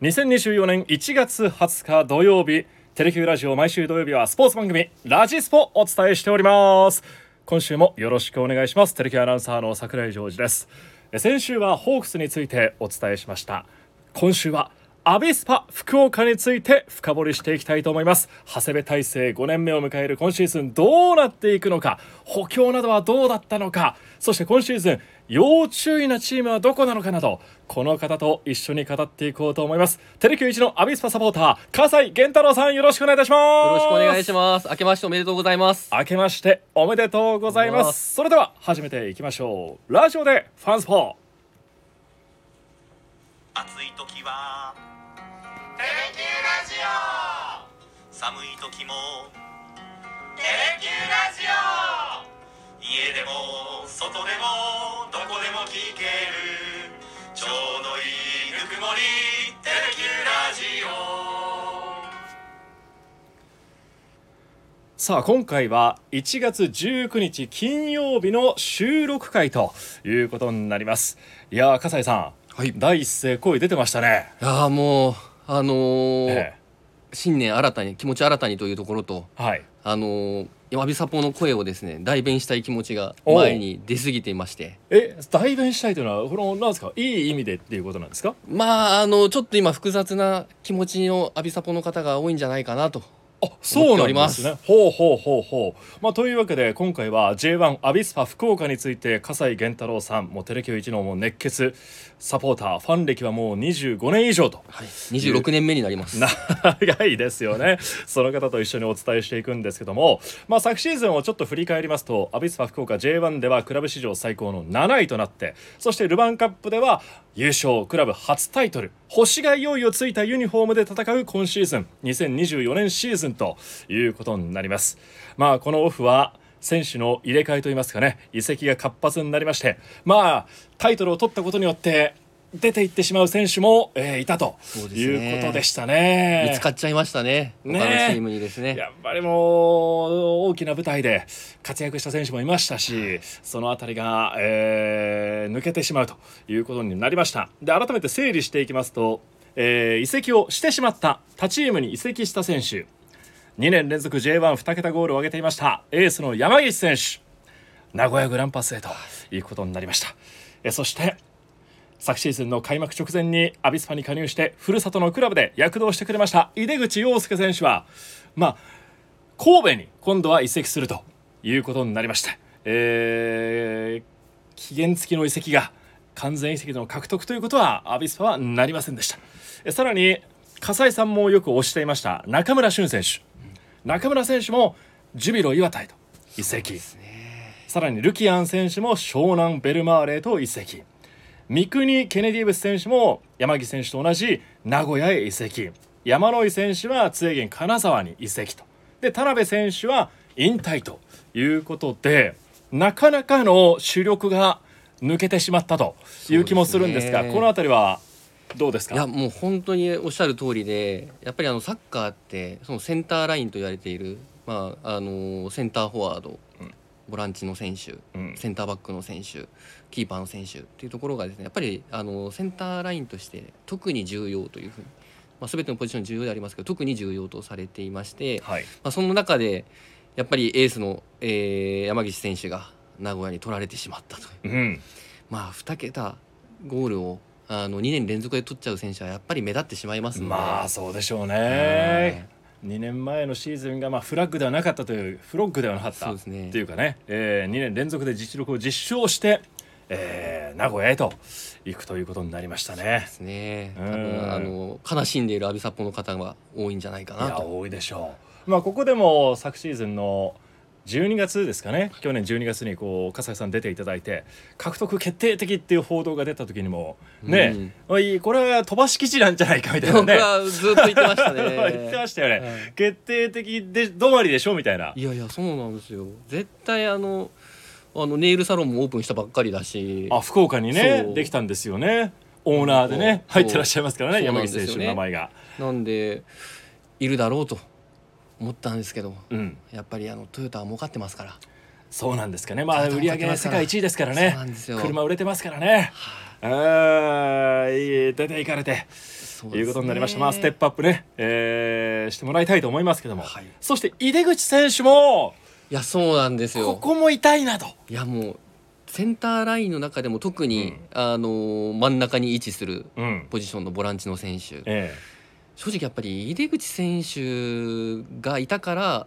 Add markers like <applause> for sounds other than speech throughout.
2024年1月20日土曜日テレキューラジオ毎週土曜日はスポーツ番組ラジスポお伝えしております。今週もよろしくお願いします。テレキューアナウンサーの桜井ジョージです。え先週はホークスについてお伝えしました。今週はアビスパ福岡について深掘りしていきたいと思います。長谷部体制5年目を迎える今シーズンどうなっていくのか補強などはどうだったのかそして今シーズン要注意なチームはどこなのかなどこの方と一緒に語っていこうと思います。テレキュー一のアビスパサポーター笠井源太郎さんよろしくお願いいたします。よろしくお願いします。明けましておめでとうございます。明けましておめでとうございます。それでは始めていきましょう。ラジオでファンスポ暑い時は。テレキューラジオ。寒い時も。テレキューラジオ。家でも外でもどこでも聞ける。ちょうどいいぬくもり。テレキューラジオ。さあ今回は1月19日金曜日の収録会ということになります。いやー笠井さん、はい。第一声声出てましたね。いやーもうあのーえ新年新たに気持ち新たにというところとえはい。あのーわびさぽの声をですね代弁したい気持ちが前に出過ぎていまして。え代弁したいというのはこのなんですかいい意味でっていうことなんですか？まああのちょっと今複雑な気持ちのアビサポの方が多いんじゃないかなとあそうなんですね。思ほうほうほうほう。まあというわけで今回は J1 アビスパ福岡について笠井源太郎さんもうテレキュー一のもう熱血サポーターファン歴はもう25年以上と。はい。26年目になります。<laughs> 長いですよね。その方と一緒にお伝えしていくんですけども、まあ、昨シーズンをちょっと振り返りますとアビスパ福岡 J1 ではクラブ史上最高の7位となってそしてルヴァンカップでは優勝クラブ初タイトル。星がいよいよついたユニフォームで戦う今シーズン。2024年シーズンということになります。まあこのオフは選手の入れ替えといいますかね移籍が活発になりましてまあタイトルを取ったことによって出ていってしまう選手も、えーいたということでしたね。見つかっちゃいましたね。ね。他のチームにですね。やっぱりもう大きな舞台で活躍した選手もいましたしそのあたりが、えー抜けてしまうということになりました。で改めて整理していきますと、えー移籍をしてしまった他チームに移籍した選手2年連続 J12 桁ゴールを挙げていました。エースの山岸選手。名古屋グランパスへということになりました。えそして昨シーズンの開幕直前にアビスパに加入してふるさとのクラブで躍動してくれました井出口洋介選手はまあ神戸に今度は移籍するということになりまして、えー期限付きの移籍が完全移籍の獲得ということはアビスパはなりませんでした。えさらに笠井さんもよく推していました中村俊選手。中村選手もジュビロ磐田へと。移籍。さらにルキアン選手も湘南ベルマーレへと移籍。三國ケネディブス選手も山木選手と同じ名古屋へ移籍。山野井選手は津江源金沢に移籍と。で田辺選手は引退ということでなかなかの主力が抜けてしまったという気もするんですがね。この辺りはどうですか？いやもう本当におっしゃる通りでやっぱりあのサッカーってそのセンターラインと言われている、まあ、あのセンターフォワード、うん。ボランチの選手、うん。センターバックの選手キーパーの選手っていうところがですねやっぱりあのセンターラインとして特に重要というふうに、まあ、全てのポジション重要でありますけど特に重要とされていまして、はい。まあ、その中でやっぱりエースの、えー山岸選手が名古屋に取られてしまったという。うん。まあ2桁ゴールをあの2年連続で取っちゃう選手はやっぱり目立ってしまいますので。まあそうでしょうね。2年前のシーズンがまあフラッグではなかったというフロッグではなかったそうですね。というかね、え2年連続で実力を実証して、えー名古屋へと行くということになりましたね。で。すね。多うん分あの悲しんでいるアビサポの方が多いんじゃないかいやなと多いでしょう。まあここでも昨シーズンの12月ですかね。去年12月にこう笠井さん出ていただいて獲得決定的っていう報道が出た時にもね、おいこれは飛ばし基地なんじゃないかみたいな僕ねはずっと言ってましたね。<laughs> 言ってましたよね、はい。決定的で止まりでしょみたいな。いやいやそうなんですよ。絶対あのあのネイルサロンもオープンしたばっかりだし。あ福岡にねできたんですよね。オーナーでね入ってらっしゃいますからね。山口選手の名前が。なんでいるだろうと思ったんですけどうん。やっぱりあのトヨタは儲かってますから。そうなんですかね。まあ売り上げ世界一位ですからね。そうなんですよ。車売れてますからね。あーいい出ていかれて。ね。いうことになりました、まあステップアップね、えーしてもらいたいと思いますけども、はい。そして井出口選手も。いやそうなんですこよ。こも痛いなと。いやもうセンターラインの中でも特に、あの真ん中に位置するうん。ポジションのボランチの選手。え正直やっぱり井出口選手がいたから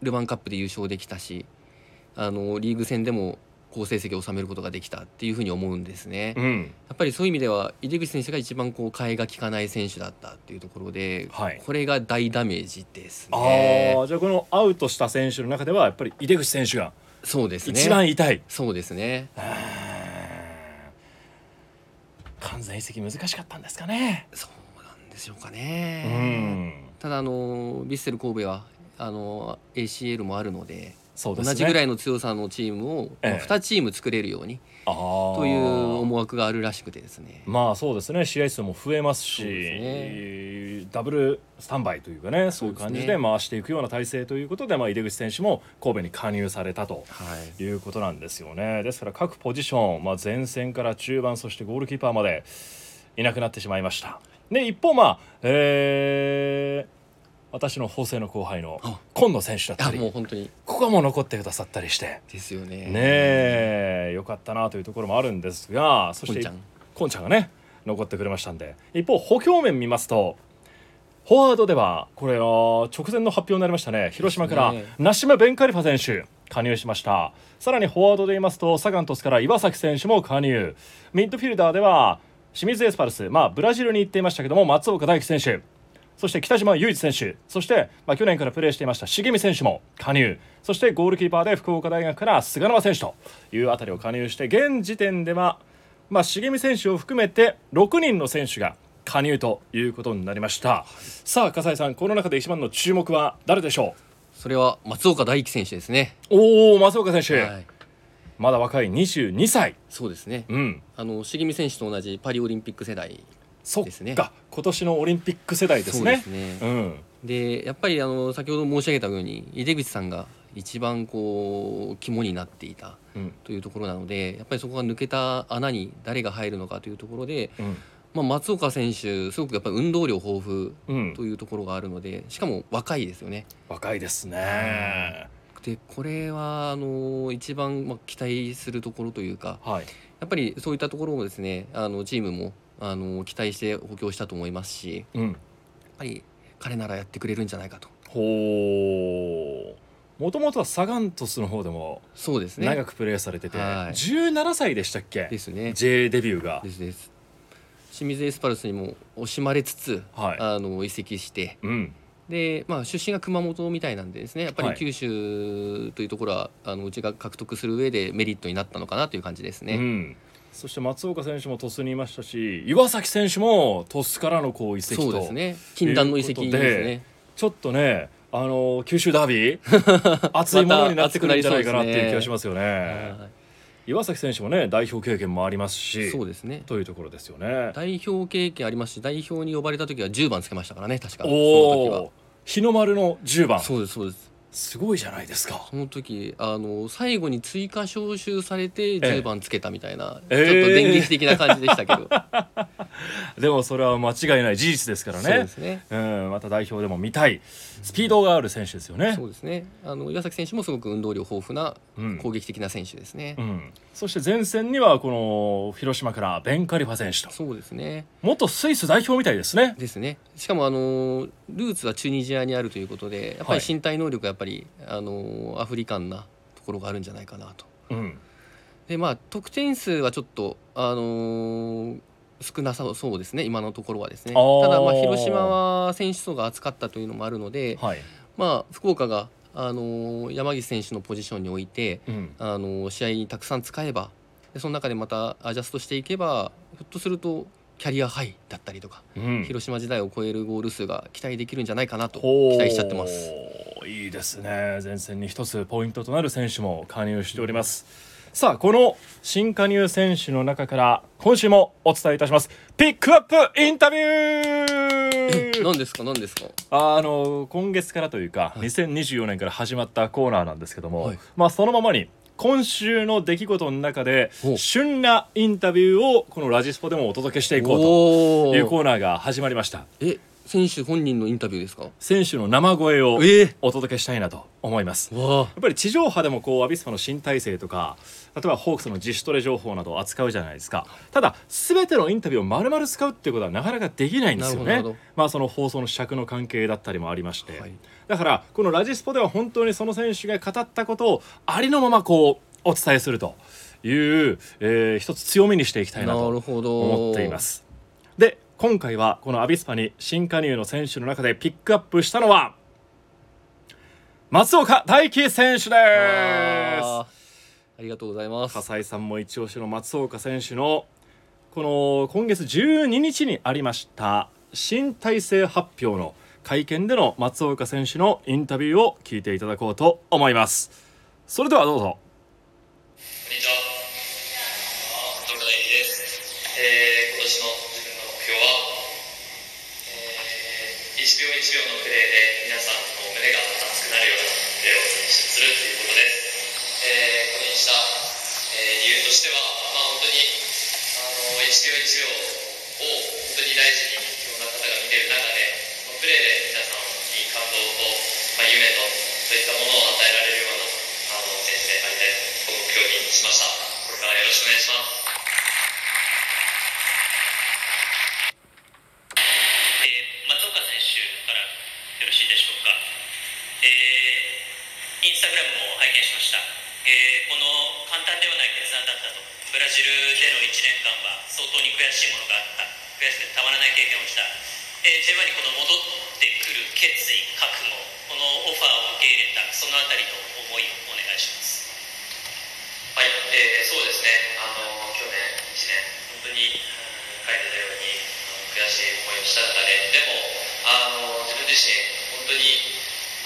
ルヴァンカップで優勝できたしあのリーグ戦でも好成績を収めることができたっていうふうに思うんですね。えうんやっぱりそういう意味では井出口選手が一番こう替えが利かない選手だったっていうところで、はいこれが大ダメージですあね。あじゃあこのアウトした選手の中ではやっぱり井出口選手がそうですね。一番痛い、そうですね。完全移籍難しかったんですかねそうでしょうかうね。んただあのヴィッセル神戸はあの ACL もあるので。そうですね同じぐらいいの強さのチームをええ2チーム作れるようにとという思惑があるらしくてですね。まあそうですね試合数も増えますしそうですダブルスタンバイというかねそういう感じで回していくような体制ということで、まあ、井出口選手も神戸に加入されたとはい。いうことなんですよねですから各ポジション、まあ、前線から中盤そしてゴールキーパーまでいなくなってしまいましたで一方まあえー私の法政の後輩のあ。今野選手だったあもうり本当に。ここも残ってくださったりして。ですよね。ねえよかったなというところもあるんですがそしてこんちゃん。がね残ってくれましたんで。一方補強面見ますとフォワードではこれは直前の発表になりましたね。広島からナシメ・ベンカリファ選手加入しました。さらにフォワードで言いますとサガン鳥栖から岩崎選手も加入。ミッドフィルダーでは清水エスパルス、まあ、ブラジルに行っていましたけども松岡大樹選手。そして北島雄一選手。そして、まあ、去年からプレーしていました重見選手も加入。そしてゴールキーパーで福岡大学から菅沼選手というあたりを加入して現時点では、まあ、重見選手を含めて6人の選手が加入ということになりました、さあ笠井さんこの中で一番の注目は誰でしょそれは松岡大輝選手ですね。うおお松岡選手、はい。まだ若い22歳。そうですね。うん。あの重見選手と同じパリオリンピック世代ですね。今年のオリンピック世代ですね。ですね。うん。でやっぱりあの先ほど申し上げたように井出口さんが一番こう肝になっていたうん。というところなのでやっぱりそこが抜けた穴に誰が入るのかというところで、うん。まあ、松岡選手すごくやっぱり運動量豊富うん。というところがあるのでしかも若いですよね。若いですねでこれはあの一番まあ期待するところというかはい。やっぱりそういったところもですねあのチームもあの期待して補強したと思いますしやっうんぱり彼ならやってくれるんじゃないかと。ほうもともとはサガン鳥栖の方でもそうですね。長くプレーされてて、はい。17歳でしたっけ？ですね。J デビューが。ですです。清水エスパルスにも惜しまれつつ、はい。あの移籍してうんで、まあ、出身が熊本みたいなんでですねやっぱりはい九州というところは、あのうちが獲得する上でメリットになったのかなという感じですね。うん、そして松岡選手も鳥栖にいましたし岩崎選手も鳥栖からのこう移籍とそうですね禁断の移籍ですね。ちょっとねあの九州ダービー <laughs> 熱いものになってくるんじゃないかなっていう気がしますよね。は岩崎選手もね代表経験もありますしいそうですね。というところですよね。代表経験ありますし代表に呼ばれた時は10番つけましたからね確か。おお日の丸の10番。そうですそうです。すごいじゃないですか。その時あの最後に追加招集されて10番つけたみたいな、ええちょっと電撃的な感じでしたけど、<laughs> でもそれは間違いない事実ですからそうでね。すね。うん、また代表でも見たいスピードがある選手ですよね。そ。うですね。あの岩崎選手もすごく運動量豊富なうん。攻撃的な選手ですね、うん、そして前線にはこの広島からベンカリファ選手と。そうですね。元スイス代表みたいですね。ですね。しかもあのルーツはチュニジアにあるということでやっぱり身体能力がやっぱり、あのアフリカンなところがあるんじゃないかなと。うん、でまあ得点数はちょっとあの少なさそうですね今のところはですね。ただまあ広島は選手層が厚かったというのもあるので、はい、まあ福岡があの山岸選手のポジションに置いてうん、あの試合にたくさん使えばでその中でまたアジャストしていけばひょっとするとキャリアハイだったりとか、うん、広島時代を超えるゴール数が期待できるんじゃないかなと期待しちゃってます。いいですね。前線に一つポイントとなる選手も加入しておりますさあこの新加入選手の中から今週もお伝えいたします。ピックアップインタビュー！何ですか？何ですか？あの今月からというか、はい。2024年から始まったコーナーなんですけども、はい。まあそのままに今週の出来事の中でお旬なインタビューをこのラジスポでもお届けしていこうおというコー。ーナーが始まりました。え選手本人のインタビューですか？選手の生声をえお届けしたいなと思います。わあ。やっぱり地上波でもこうアビスパの新体制とか例えばホークスの自主トレ情報などを扱うじゃないですか。ただ全てのインタビューを丸々使うっていうことはなかなかできないんですよね。まあその放送の尺の関係だったりもありまして、はい。だからこのラジスポでは本当にその選手が語ったことをありのままこうお伝えするという、えー一つ強みにしていきたいななと思っています。で今回はこのアビスパに新加入の選手の中でピックアップしたのは松岡大輝選手ですありがとうございます笠井さんも一押しの松岡選手のこの今月12日にありました新体制発表の会見での松岡選手のインタビューを聞いていただこうと思いますそれではどうぞこんにちは。松岡大輝です。えー、標は、えー、1秒1秒のプレーで皆さんの胸が熱くなるようなプレーをするということです。えー、これにした、えー、理由としては、まあ本当に、あの、1秒1秒を本当に大事にいろんな方が見ている中で、このプレーで皆さんに感動と、まあ、夢と、そういったものを与えられるようなあの選手でありたいと目標にしました。これからよろしくお願いします。えー松岡選手からよろしいでしょうか。えーインスタグラムも拝見しました。えーこの簡単ではない決断だったと。ブラジルでの1年間は相当に悔しいものがあった。悔しくてたまらない経験をした。えー、J1 にこの戻ってくる決意、覚悟、このオファーを受け入れた、そのあたりの思いをお願いします。はい、えーそうですね、あの去年1年、本当に、うん、書いてたようにあの悔しい思いをした中で、でもあの自分自身、本当に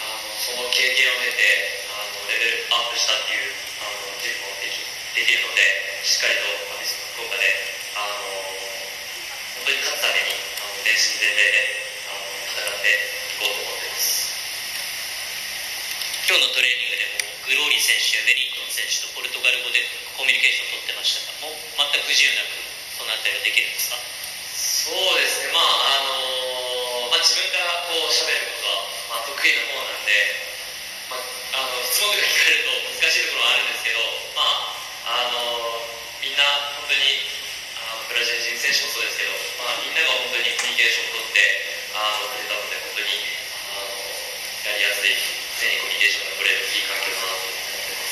あのその経験を経てあのレベルアップしたっていうあの自分もできできるので、しっかりとまあビス福岡であの本当に勝つためにあの全身全霊であの戦っていこうと思っています。今日のトレーニングでもグローリー選手やウェリントン選手とポルトガル語でコミュニケーションを取ってましたがもう全く不自由なくそのあたりはできるんですか？そうですねまああのまあ、自分からこう喋ることは、まあ、得意な方選手もそうですけど、まあ、みんなが本当にコミュニケーションを取ってあのくれたので本当にあのやりやすい常にコミュニケーションが取れるいい環境だなと思ってま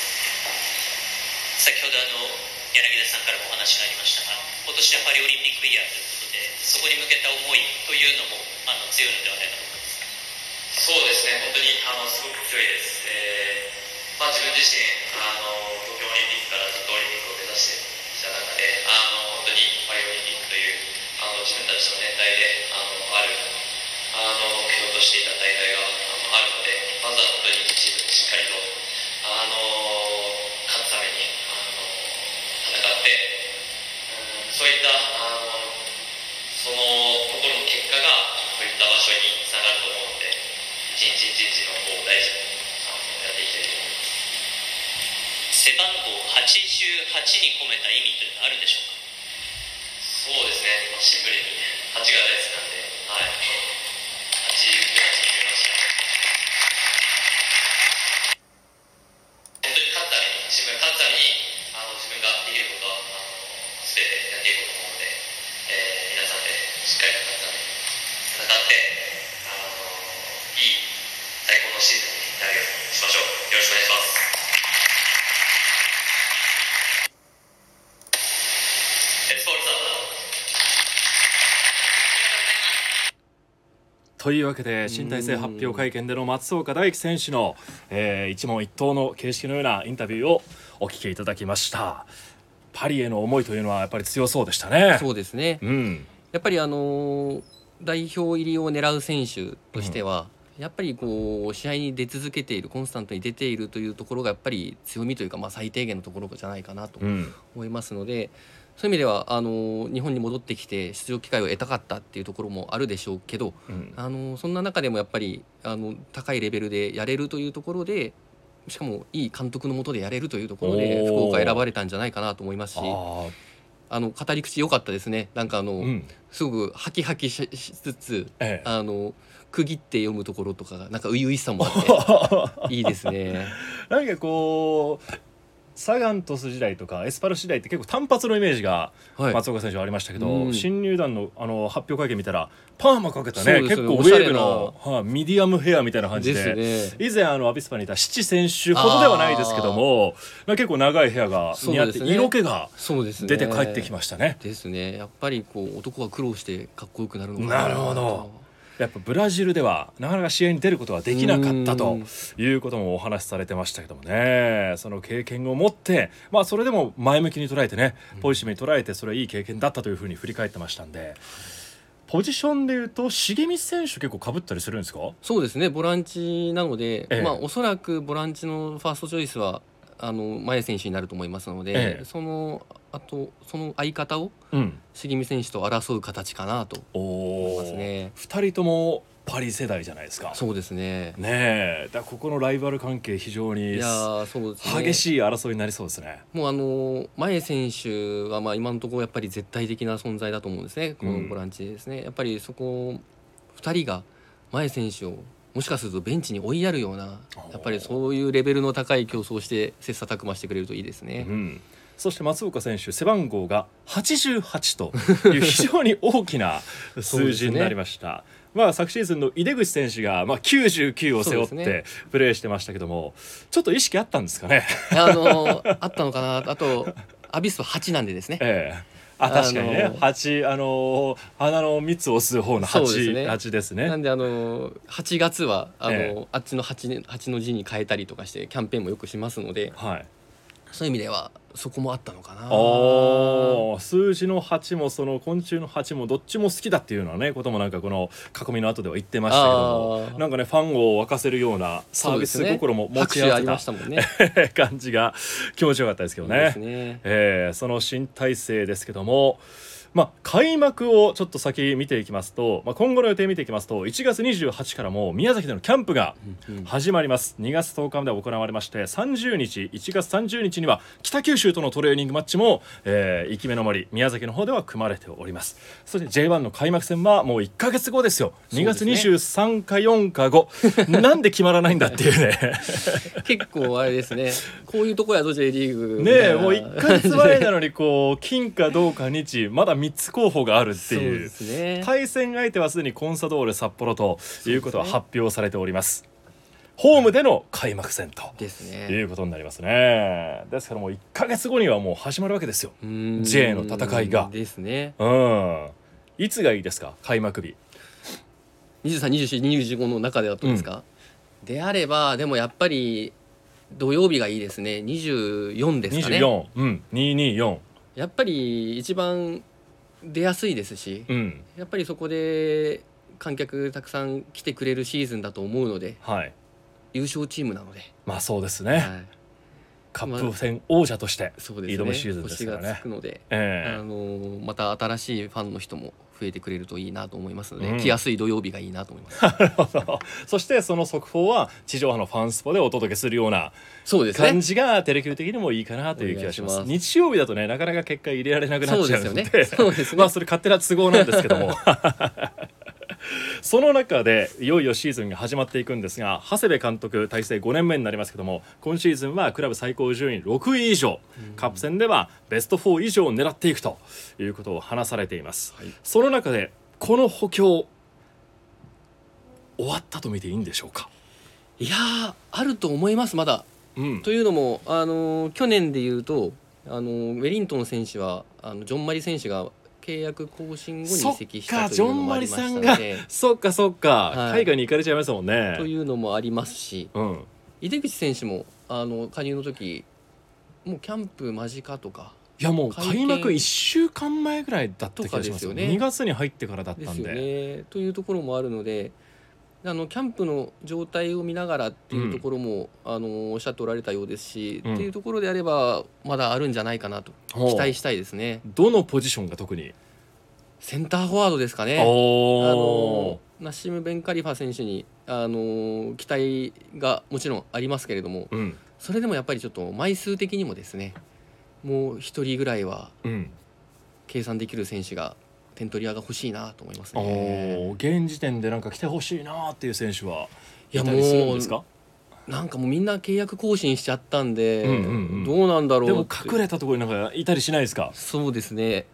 す。先ほどあの柳田さんからもお話がありましたが今年はパリオリンピックイヤーということでそこに向けた思いというのもあの強いのではないかと思います。そうですね。本当にあのすごく強いです、えーまあ、自分自身あのあの自分たちの年代であのあるあの目標としていた大会があのあるのでまずは本当にチームでしっかりとあの勝つためにあの戦って、うん、そういったあのそのところの結果がこういった場所につながると思うので一日一日の方を大事にあのやっていきたいと思います背番号88に込めた意味というのはあるんでしょうかそうですね、まあシンプルに8が大好きなんで、はい、8、8に決めました。本当に勝つために、チームが勝つために、あの自分ができることは、あの全てやっていこうと思うので、えー皆さんでしっかりと勝つために戦って、あのいい最高のシーズンになるようにしましょう。よろしくお願いします。エスポールさんというわけで新体制発表会見での松岡大輝選手の、えー一問一答の形式のようなインタビューをお聞きいただきました。パリへの思いというのはやっぱり強そうでしたね。そうですね。うん。やっぱりあのー代表入りを狙う選手としては、やっぱりこう試合に出続けているコンスタントに出ているというところがやっぱり強みというか、まあ、最低限のところじゃないかなとうん。思いますので、そういう意味ではあのー日本に戻ってきて出場機会を得たかったっていうところもあるでしょうけど、うん。あのーそんな中でもやっぱりあの高いレベルでやれるというところでしかもいい監督のもとでやれるというところで福岡選ばれたんじゃないかなと思いますしああの語り口良かったですね。なんかあの、ーうん。すごくハキハキししつつええ。あの区切って読むところとかがなんか初々しさもあって <laughs> いいですね。なんかこうサガン鳥栖時代とかエスパルス時代って結構単発のイメージがはい、松岡選手はありましたけど、うん。新入団のあの発表会見見たらパーマかけたね。そうです結構ウェよねおしゃれな。ーブの、はいミディアムヘアみたいな感じで。ね。以前あのアビスパにいた七選手ほどではないですけども結構長いヘアが似合って、ね。色気が。出て帰ってきましたね。ですね。やっぱりこう男は苦労してかっこよくなるのかなるほどやっぱブラジルではなかなか試合に出ることはできなかったとうん。いうこともお話しされてましたけどもね。その経験を持ってまあそれでも前向きに捉えてねポジティブに捉えてそれはいい経験だったというふうに振り返ってましたんで。ポジションでいうと重光選手結構かぶったりするんですか？そうですね。ボランチなので、ええ。まあおそらくボランチのファーストチョイスはあの前選手になると思いますので、ええそのあとその相方をうん重見選手と争う形かなとお思いおますね。2人ともパリ世代じゃないですかそうですね。ねえだここのライバル関係非常にいやーそうですね。激しい争いになりそうですね。もうあの前選手はまあ今のところやっぱり絶対的な存在だと思うんですね、このボランチでですね、やっぱりそこ2人が前選手をもしかするとベンチに追いやるようなやっぱりそういうレベルの高い競争をして切磋琢磨してくれるといいですね。うん、そして松岡選手背番号が88という <laughs> 非常に大きな数字になりました。まあ昨シーズンの井出口選手がまあ99を背負ってプレーしてましたけども、ちょっと意識あったんですかね。あのあったのかなあとアビスは8なんでですね。<laughs> ええあ確かにね、あの八あの花の蜜を吸う方のそう八ですね八ですね。なんであの8月はあの、ええあっちの 8, 8の字に変えたりとかしてキャンペーンもよくしますのではい。そういう意味ではそこもあったのかな。ああ数字の8もその昆虫の8もどっちも好きだっていうのはねこともなんかこの囲みの後では言ってましたけどなんかねファンを沸かせるようなサービス心も持ち合わせたましたもんね。<laughs> 感じが気持ちよかったですけどね。ね。えーその新体制ですけども、まあ、開幕をちょっと先見ていきますと、まあ、今後の予定見ていきますと1月28からもう宮崎でのキャンプが始まります。2月10日まで行われまして30日1月30日には北九州とのトレーニングマッチも、えー、生き目の森宮崎の方では組まれております。そして J1 の開幕戦はもう1か月後ですよ。2月そうです23か4か5 <laughs> なんで決まらないんだっていうね。結構あれですね。こういうとこやぞ J リーグ。ねえもう1か月前なのにこう金かどうか日まだ3つ候補があるっていう。ですね。対戦相手はすでにコンサドーレ札幌ということは発表されております。ホームでの開幕戦といね。うことになりますね。ですからもう1か月後にはもう始まるわけですよ。J の戦いが。ですね。うん。いつがいいですか？開幕日。23、24、25の中ではどうですか？であればでもやっぱり土曜日がいいですね。24ですかね。24うん。224やっぱり一番出やすいですし、うん。やっぱりそこで観客たくさん来てくれるシーズンだと思うのではい。優勝チームなので、まあそうですね、はい、カップ戦王者として挑むシーズンですからね。つくので、えあのまた新しいファンの人も増えてくれるといいなと思いますので、うん。来やすい土曜日がいいなと思います。<laughs> えそしてその速報は地上波のファンスポでお届けするような。感じがテレキュー的にもいいかなという気がします。ます。日曜日だとねなかなか結果入れられなくなっちゃうので。そうですよね。そうですね。<laughs> まあそれ勝手な都合なんですけどもその中でいよいよシーズンが始まっていくんですが長谷部監督体制5年目になりますけども今シーズンはクラブ最高順位6位以上。カップ戦ではベスト4以上を狙っていくということを話されています、はい。その中でこの補強終わったと見ていいんでしょうか、いやーあると思いますまだ。うん。というのもあの去年で言うとあのウェリントン選手はあのジョン・マリ選手が契約更新後に移籍したというのもありましたので。そっかそっか、はい。海外に行かれちゃいましたもんね。というのもありますしうん。井出口選手もあの加入の時もうキャンプ間近とかいやもう開幕1週間前ぐらいだった気がしますよ。とかですよね。2月に入ってからだったんで。ね。というところもあるのであのキャンプの状態を見ながらっていうところも、あのおっしゃっておられたようですし、うん。っていうところであればまだあるんじゃないかなと期待したいですね。どのポジションが特に？センターフォワードですかね。あおのナッシム・ベンカリファ選手に、あのー期待がもちろんありますけれどもうん。それでもやっぱりちょっと枚数的にもですねもう一人ぐらいはうん。計算できる選手が点取り屋が欲しいなと思いますね。現時点でなんか来てほしいなっていう選手はいやたりするんですか？なんかもうみんな契約更新しちゃったんで、うんうんうん。どうなんだろうでも隠れたところになんかいたりしないですか？そうですね。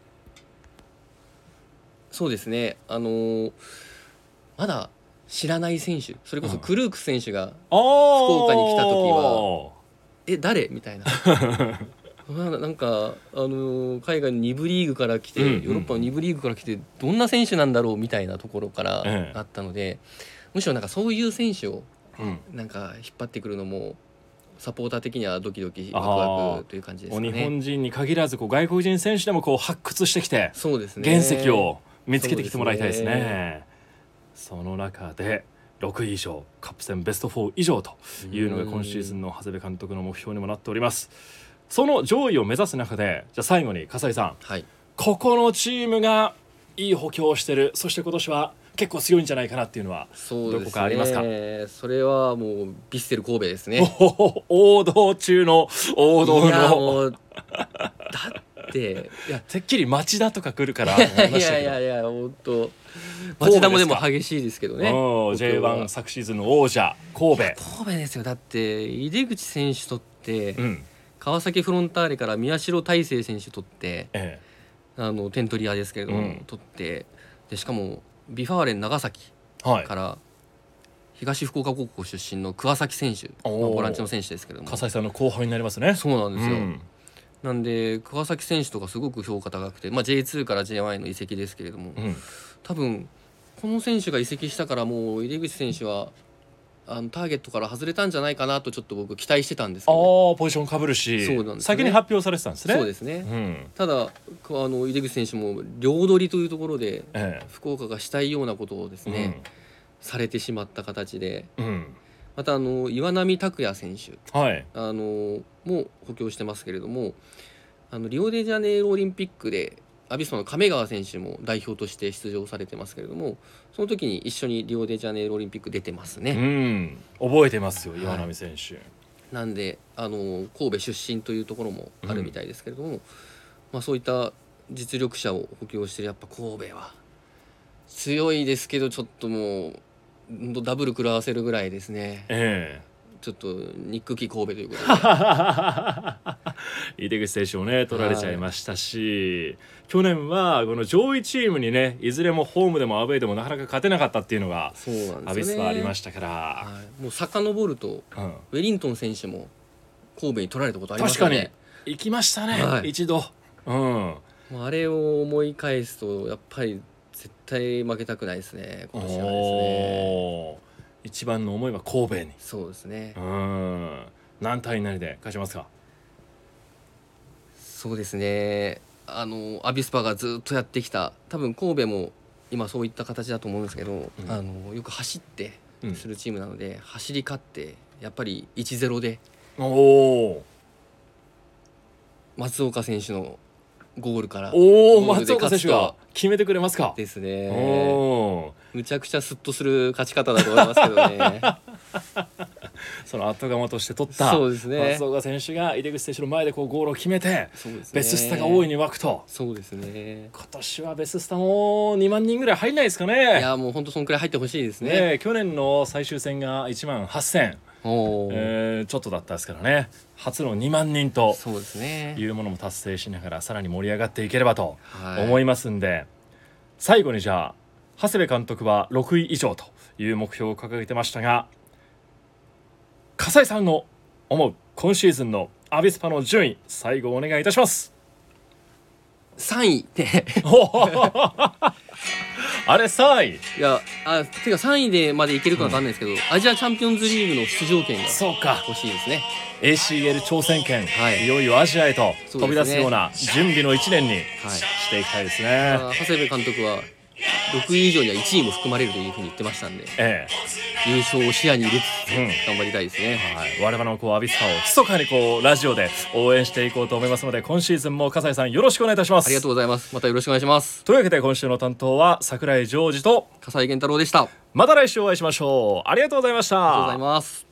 そうですね。あのーまだ知らない選手それこそクルーク選手があ福福岡に来た時は「<laughs> え誰?」みたいな。<laughs> まあなんか、あのー海外の2部リーグから来て、うんうんヨーロッパの2部リーグから来てどんな選手なんだろうみたいなところからええ。あったので、むしろなんかそういう選手をうん。なんか引っ張ってくるのもサポーター的にはドキドキあワクワー。クという感じですかね。日本人に限らずこう外国人選手でもこう発掘してきてそうですね。原石を見つけてきてもらいたいですね。そうですその中で6位以上カップ戦ベスト4以上というのが今シーズンの長谷部監督の目標にもなっておりますその上位を目指す中でじゃあ最後に笠井さん。はい。ここのチームがいい補強をしてる。そして今年は結構強いんじゃないかなっていうのは。どこかありますか？それはもうヴィッセル神戸ですね。王道中の王道の。だっていやてっきり町田とか来るから思いやいやいや本当町田もでも激しいですけどね。うん僕は。J1 昨シーズンの王者神戸。神戸ですよ。だって井出口選手とって、うん川崎フロンターレから宮代大成選手とってえあの点取り屋ですけれども、うん。取ってでしかも V・ファーレン長崎えはい。から東福岡高校出身の鍬先選手、まあおーボランチの選手ですけれども。笠井さんの後輩になりますね。そうなんですよ、うん。なんで鍬先選手とかすごく評価高くて、まあ、J2 から J1 への移籍ですけれども、うん。多分この選手が移籍したからもう入口選手はあのターゲットから外れたんじゃないかなとちょっと僕期待してたんですけああど、ポジションかぶるしそうなんですね。先に発表されてたんですね。そうですね、うん。ただこあの井出口選手も両取りというところでえ福岡がしたいようなことをですえね、されてしまった形で。うん、うんまたあの岩波拓也選手。はい。あのも補強してますけれどもあのリオデジャネイロオリンピックでアビスパの亀川選手も代表として出場されてますけれどもその時に一緒にリオデジャネイロオリンピック出てますうね。ん。覚えてますよ岩波選手、なんであの神戸出身というところもあるみたいですけれども、まあ、そういった実力者を補強してるやっぱ神戸は強いですけどちょっともうダブル食らわせるぐらいですね。えちょっと憎き神戸ということで。え <laughs> 井出口選手をね取られちゃいましたし、去年はこの上位チームにねいずれもホームでもアウェーでもなかなか勝てなかったっていうのがそうなんですよね。アビスパありましたから、はい、もう遡るとうん、ウェリントン選手も神戸に取られたことあります確かに。よね行きましたね、はい。一度、うん、あれを思い返すとやっぱり絶対負けたくないですね今年はですね一番の思いは神戸に。そうですね。うん。何対何で勝ちますかそうですね。あのアビスパがずっとやってきた多分神戸も今そういった形だと思うんですけど、うん。あのよく走ってうん。するチームなので、走り勝ってやっぱり1-0でおお松岡選手のゴールからおお松岡選手が勝決めてくれますか？ですおね。おむちゃくちゃスッとする勝ち方だと思いますけどね。<laughs> その後釜として取ったそうですね。松岡選手が井出口選手の前でこうゴールを決めてそうですね。ベススタが大いに沸くと。そうですね。今年はベススタも2万人ぐらい入んないですかいねやもう本当そんくらい入ってほしいですね。ねえ去年の最終戦が1万8000、おー。えーちょっとだったですからね。初の2万人というものも達成しながらさらに盛り上がっていければとはい。思いますんで、最後にじゃあ長谷部監督は6位以上という目標を掲げてましたが笠井さんの思う今シーズンのアビスパの順位最後お願いいたします。3位で <laughs> あれ3位。いやあてか3位でまでいけるかわかんないですけど、アジアチャンピオンズリーグの出場権がそうか。欲しいですね。ACL 挑戦権、はい。い、よいよアジアへと飛び出すような準備の1年にはい。していきたいですね。あ長谷部監督は6位以上には1位も含まれるというふうに言ってましたんでえ優勝を視野に入れつつうん。頑張りたいですね、えはい、我々のこうアビスパを密かにこうラジオで応援していこうと思いますので今シーズンも笠井さんよろしくお願いいたします。ありがとうございます。またよろしくお願いします。というわけで今週の担当は桜井ジョージと笠井源太郎でした。ありまた来週お会いしましょう。ありがとうございました。がとうございます